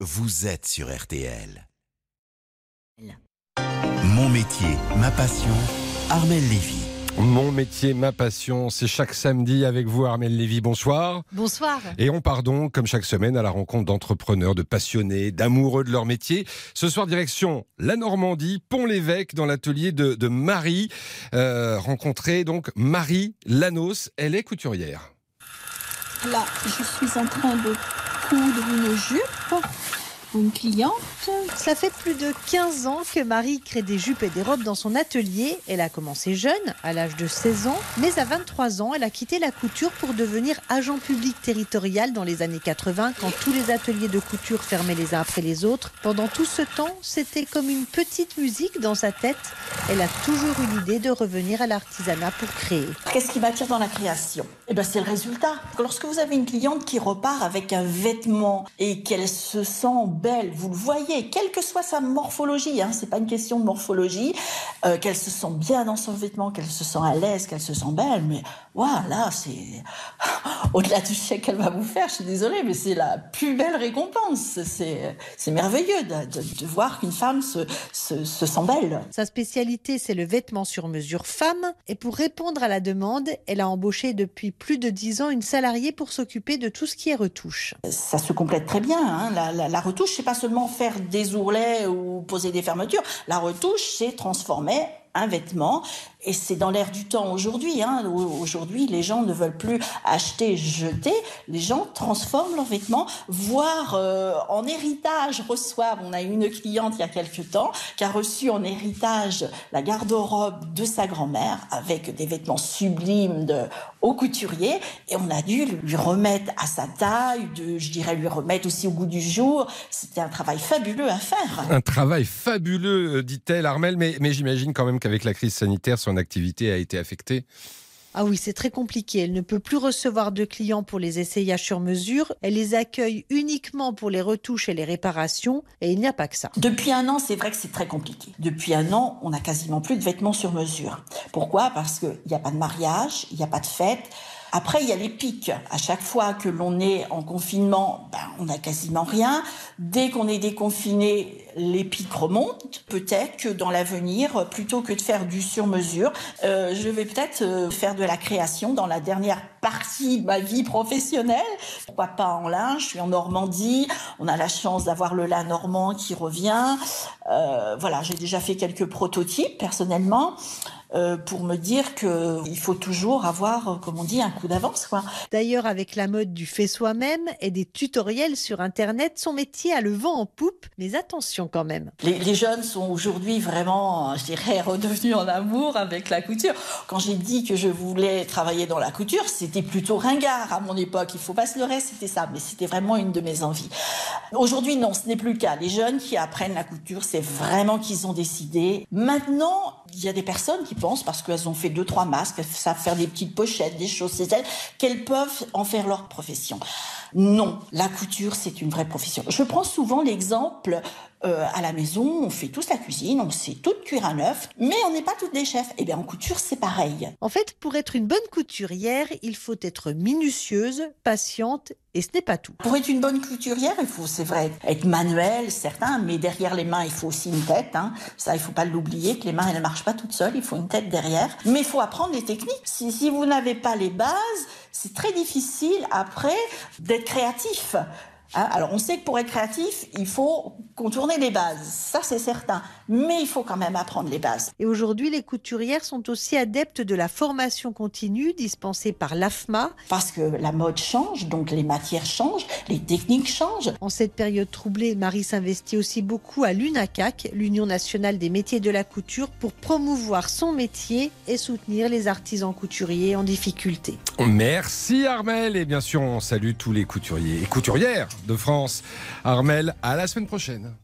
vous êtes sur RTL. Mon métier, ma passion, Armel Lévy. Mon métier, ma passion, c'est chaque samedi avec vous, Armel Lévy. Bonsoir. Bonsoir. Et on part donc, comme chaque semaine, à la rencontre d'entrepreneurs, de passionnés, d'amoureux de leur métier. Ce soir, direction la Normandie, Pont-l'Évêque, dans l'atelier de, de Marie. Euh, rencontrer donc Marie Lanos. Elle est couturière. Là, je suis en train de coudre une jupe une cliente. Ça fait plus de 15 ans que Marie crée des jupes et des robes dans son atelier. Elle a commencé jeune, à l'âge de 16 ans, mais à 23 ans, elle a quitté la couture pour devenir agent public territorial dans les années 80, quand tous les ateliers de couture fermaient les uns après les autres. Pendant tout ce temps, c'était comme une petite musique dans sa tête. Elle a toujours eu l'idée de revenir à l'artisanat pour créer. Qu'est-ce qui m'attire dans la création? Eh ben, c'est le résultat. Lorsque vous avez une cliente qui repart avec un vêtement et qu'elle se sent belle, vous le voyez, quelle que soit sa morphologie, hein, c'est pas une question de morphologie, euh, qu'elle se sent bien dans son vêtement, qu'elle se sent à l'aise, qu'elle se sent belle, mais voilà, c'est au-delà du chèque qu'elle va vous faire. Je suis désolée, mais c'est la plus belle récompense. C'est merveilleux de, de- de voir qu'une femme se, se, se sent belle. Sa spécialité, c'est le vêtement sur mesure femme. Et pour répondre à la demande, elle a embauché depuis plus de 10 ans une salariée pour s'occuper de tout ce qui est retouche. ça se complète très bien. hein. La, la- la retouche, c'est pas seulement faire des ourlets ou poser des fermetures. La retouche, c'est transformer un vêtement. Et c'est dans l'air du temps aujourd'hui. Hein. Au- Aujourd'hui, les gens ne veulent plus acheter, jeter. Les gens transforment leurs vêtements, voire euh, en héritage reçoivent. On a eu une cliente il y a quelques temps qui a reçu en héritage la garde-robe de sa grand-mère avec des vêtements sublimes de haut couturier. Et on a dû lui remettre à sa taille, de, je dirais lui remettre aussi au goût du jour. C'était un travail fabuleux à faire. Un travail fabuleux, euh, dit-elle, Armel, mais, mais j'imagine quand même qu'avec la crise sanitaire, son activité a été affectée. Ah oui, c'est très compliqué. Elle ne peut plus recevoir de clients pour les essayages sur mesure. Elle les accueille uniquement pour les retouches et les réparations. Et il n'y a pas que ça. Depuis un an, c'est vrai que c'est très compliqué. Depuis un an, on n'a quasiment plus de vêtements sur mesure. Pourquoi? Parce qu'il n'y a pas de mariage, il n'y a pas de fête. Après, il y a les pics. À chaque fois que l'on est en confinement, ben, on n'a quasiment rien. Dès qu'on est déconfiné, les pics remontent. Peut-être que dans l'avenir, plutôt que de faire du sur-mesure, euh, je vais peut-être euh, faire de la création dans la dernière partie de ma vie professionnelle. Pourquoi pas en lin Je suis en Normandie. On a la chance d'avoir le lin normand qui revient. Euh, voilà, j'ai déjà fait quelques prototypes personnellement euh, pour me dire que il faut toujours avoir, euh, comme on dit, un coup d'avance. D'ailleurs, avec la mode du fait soi-même et des tutoriels sur Internet, son métier a le vent en poupe. Mais attention quand même. Les, les jeunes sont aujourd'hui vraiment, je dirais, redevenus en amour avec la couture. Quand j'ai dit que je voulais travailler dans la couture, c'était plutôt ringard à mon époque. Il faut pas se leurrer, c'était ça. Mais c'était vraiment une de mes envies. Aujourd'hui, non, ce n'est plus le cas. Les jeunes qui apprennent la couture, c'est vraiment qu'ils ont décidé. Maintenant, il y a des personnes qui pensent, parce qu'elles ont fait deux, trois masques, elles savent faire des petites pochettes, des choses, c'est elles, qu'elles peuvent en faire leur profession. Non, la couture, c'est une vraie profession. Je prends souvent l'exemple euh, à la maison, on fait tous la cuisine, on sait tout cuire à neuf, mais on n'est pas toutes des chefs. Et bien en couture, c'est pareil. En fait, pour être une bonne couturière, il faut être minutieuse, patiente, et ce n'est pas tout. Pour être une bonne couturière, il faut, c'est vrai, être manuel, certain, mais derrière les mains, il faut aussi une tête. Hein. Ça, il faut pas l'oublier, que les mains, elles ne marchent pas toutes seules, il faut une tête derrière. Mais il faut apprendre les techniques. Si, si vous n'avez pas les bases, c'est très difficile après d'être créatif. Hein, alors on sait que pour être créatif, il faut contourner les bases, ça c'est certain, mais il faut quand même apprendre les bases. Et aujourd'hui, les couturières sont aussi adeptes de la formation continue dispensée par l'AFMA. Parce que la mode change, donc les matières changent, les techniques changent. En cette période troublée, Marie s'investit aussi beaucoup à l'UNACAC, l'Union nationale des métiers de la couture, pour promouvoir son métier et soutenir les artisans couturiers en difficulté. Merci Armel et bien sûr on salue tous les couturiers et couturières de France. Armel, à la semaine prochaine.